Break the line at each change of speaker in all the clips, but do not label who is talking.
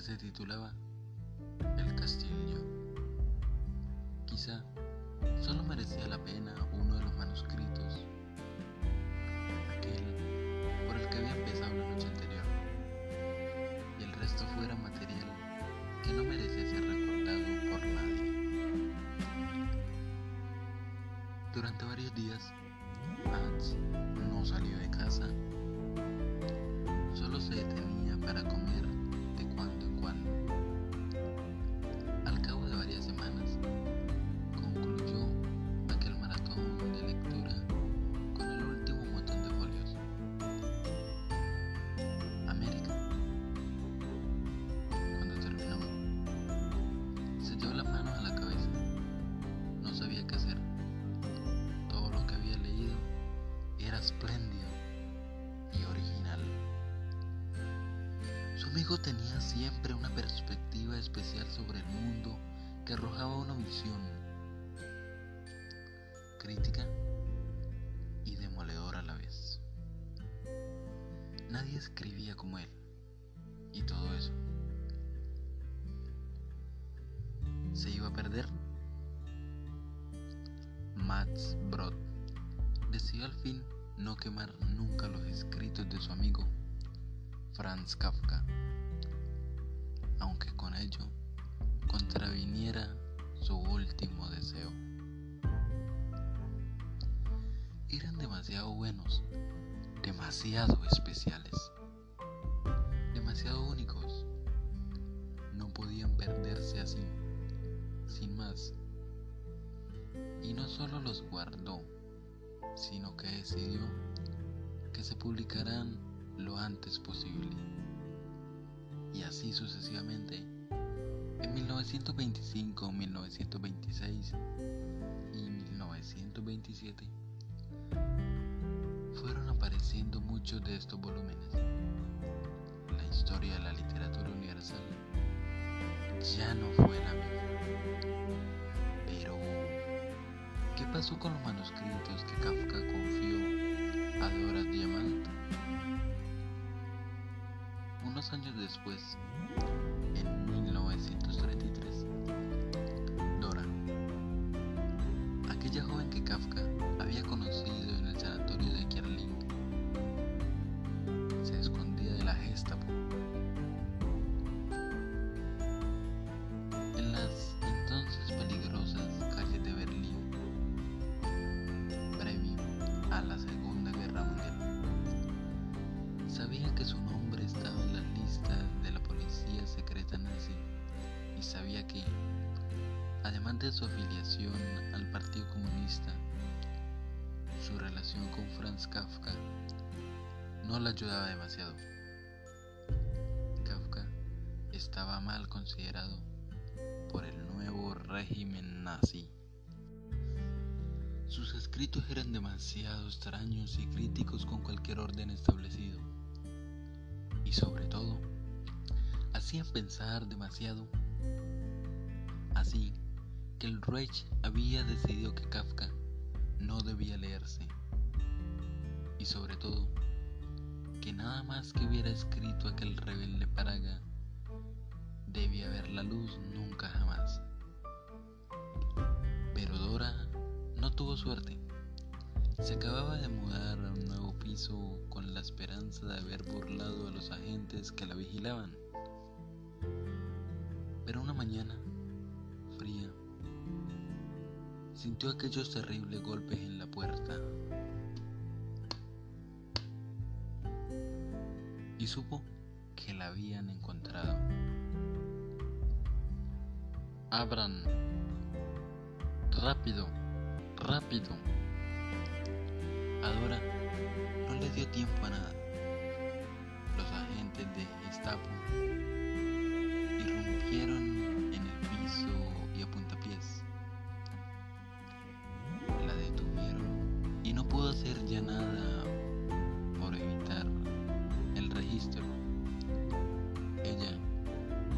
Se titulaba El castillo. Quizá solo merecía la pena uno de los manuscritos, aquel por el que había empezado la noche amigo tenía siempre una perspectiva especial sobre el mundo que arrojaba una visión crítica y demoledora a la vez. Nadie escribía como él y todo eso. ¿Se iba a perder? Max Brod decidió al fin no quemar nunca los escritos de su amigo Franz Kafka, aunque con ello contraviniera su último deseo. Eran demasiado buenos, demasiado especiales, demasiado únicos. No podían perderse así, sin más. Y no solo los guardó, sino que decidió que se publicarán lo antes posible. Y así sucesivamente. En 1925, 1926 y 1927 fueron apareciendo muchos de estos volúmenes. La historia de la literatura universal ya no fue la misma. Pero, ¿qué pasó con los manuscritos que Kafka confió a Dora Diamant? Unos años después, en 1933, Dora, aquella joven que Kafka había conocido en el sanatorio de Kierling, se escondía de la Gestapo. En las entonces peligrosas calles de Berlín, previo a la Segunda Guerra Mundial. Sabía que su nombre además de su afiliación al Partido Comunista, su relación con Franz Kafka no la ayudaba demasiado. Kafka estaba mal considerado por el nuevo régimen nazi. Sus escritos eran demasiado extraños y críticos con cualquier orden establecido. Y sobre todo, hacían pensar demasiado. Así que el Reich había decidido que Kafka no debía leerse. Y sobre todo, que nada más que hubiera escrito aquel rebelde Praga debía ver la luz nunca jamás. Pero Dora no tuvo suerte. Se acababa de mudar a un nuevo piso con la esperanza de haber burlado a los agentes que la vigilaban. Pero una mañana, sintió aquellos terribles golpes en la puerta y supo que la habían encontrado. Abran. Rápido, rápido. A Dora no le dio tiempo a nada. Los agentes de Gestapo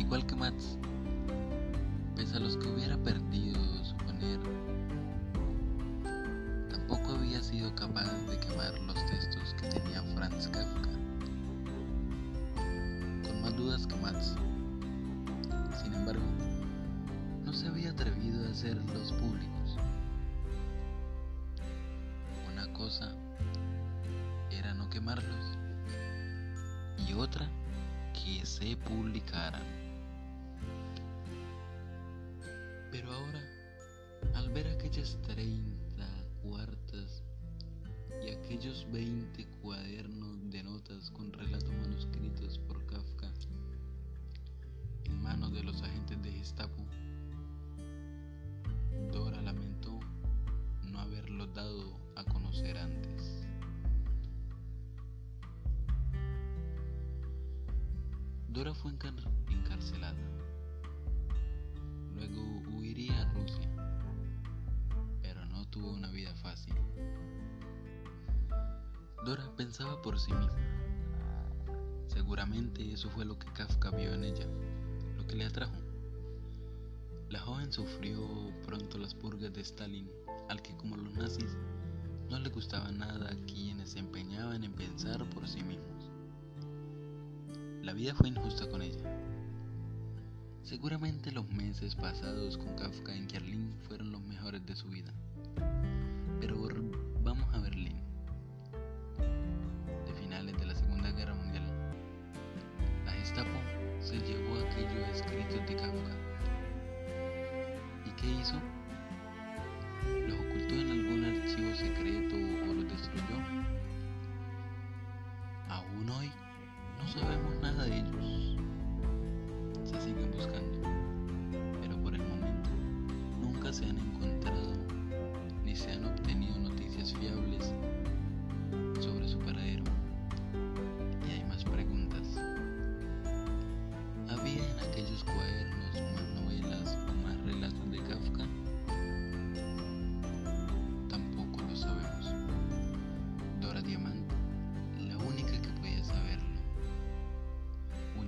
igual que Mats, pese a los que hubiera perdido suponer, tampoco había sido capaz de quemar los textos que tenía Franz Kafka, con más dudas que Mats. Sin embargo, no se había atrevido a hacerlos públicos. Una cosa era no quemarlos y otra que se publicaran. Pero ahora, al ver aquellas 30 cuartas y aquellos 20 cuadernos de notas con relatos manuscritos por Kafka en manos de los agentes de Gestapo, Dora lamentó no haberlos dado a conocer antes. Dora fue encarcelada. Luego huiría a Rusia, pero no tuvo una vida fácil. Dora pensaba por sí misma. Seguramente eso fue lo que Kafka vio en ella, lo que le atrajo. La joven sufrió pronto las purgas de Stalin, al que como los nazis no le gustaba nada a quienes se empeñaban en pensar por sí mismos. La vida fue injusta con ella. Seguramente los meses pasados con Kafka en Berlín fueron los mejores de su vida. Pero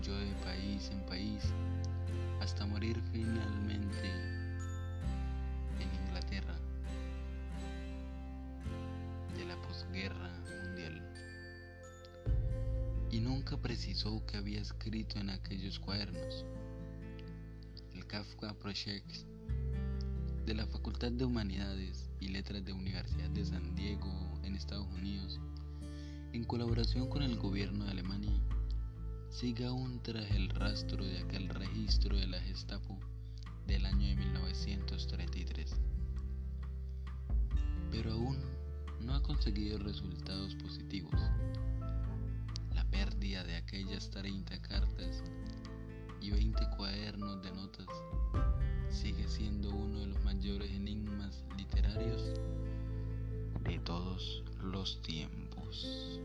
Huyó de país en país hasta morir finalmente en Inglaterra de la posguerra mundial. Y nunca precisó que había escrito en aquellos cuadernos. El Kafka Project de la Facultad de Humanidades y Letras de Universidad de San Diego en Estados Unidos, en colaboración con el gobierno de Alemania, sigue aún tras el rastro de aquel registro de la Gestapo del año de 1933. Pero aún no ha conseguido resultados positivos. La pérdida de aquellas 30 cartas y 20 cuadernos de notas sigue siendo uno de los mayores enigmas literarios de todos los tiempos.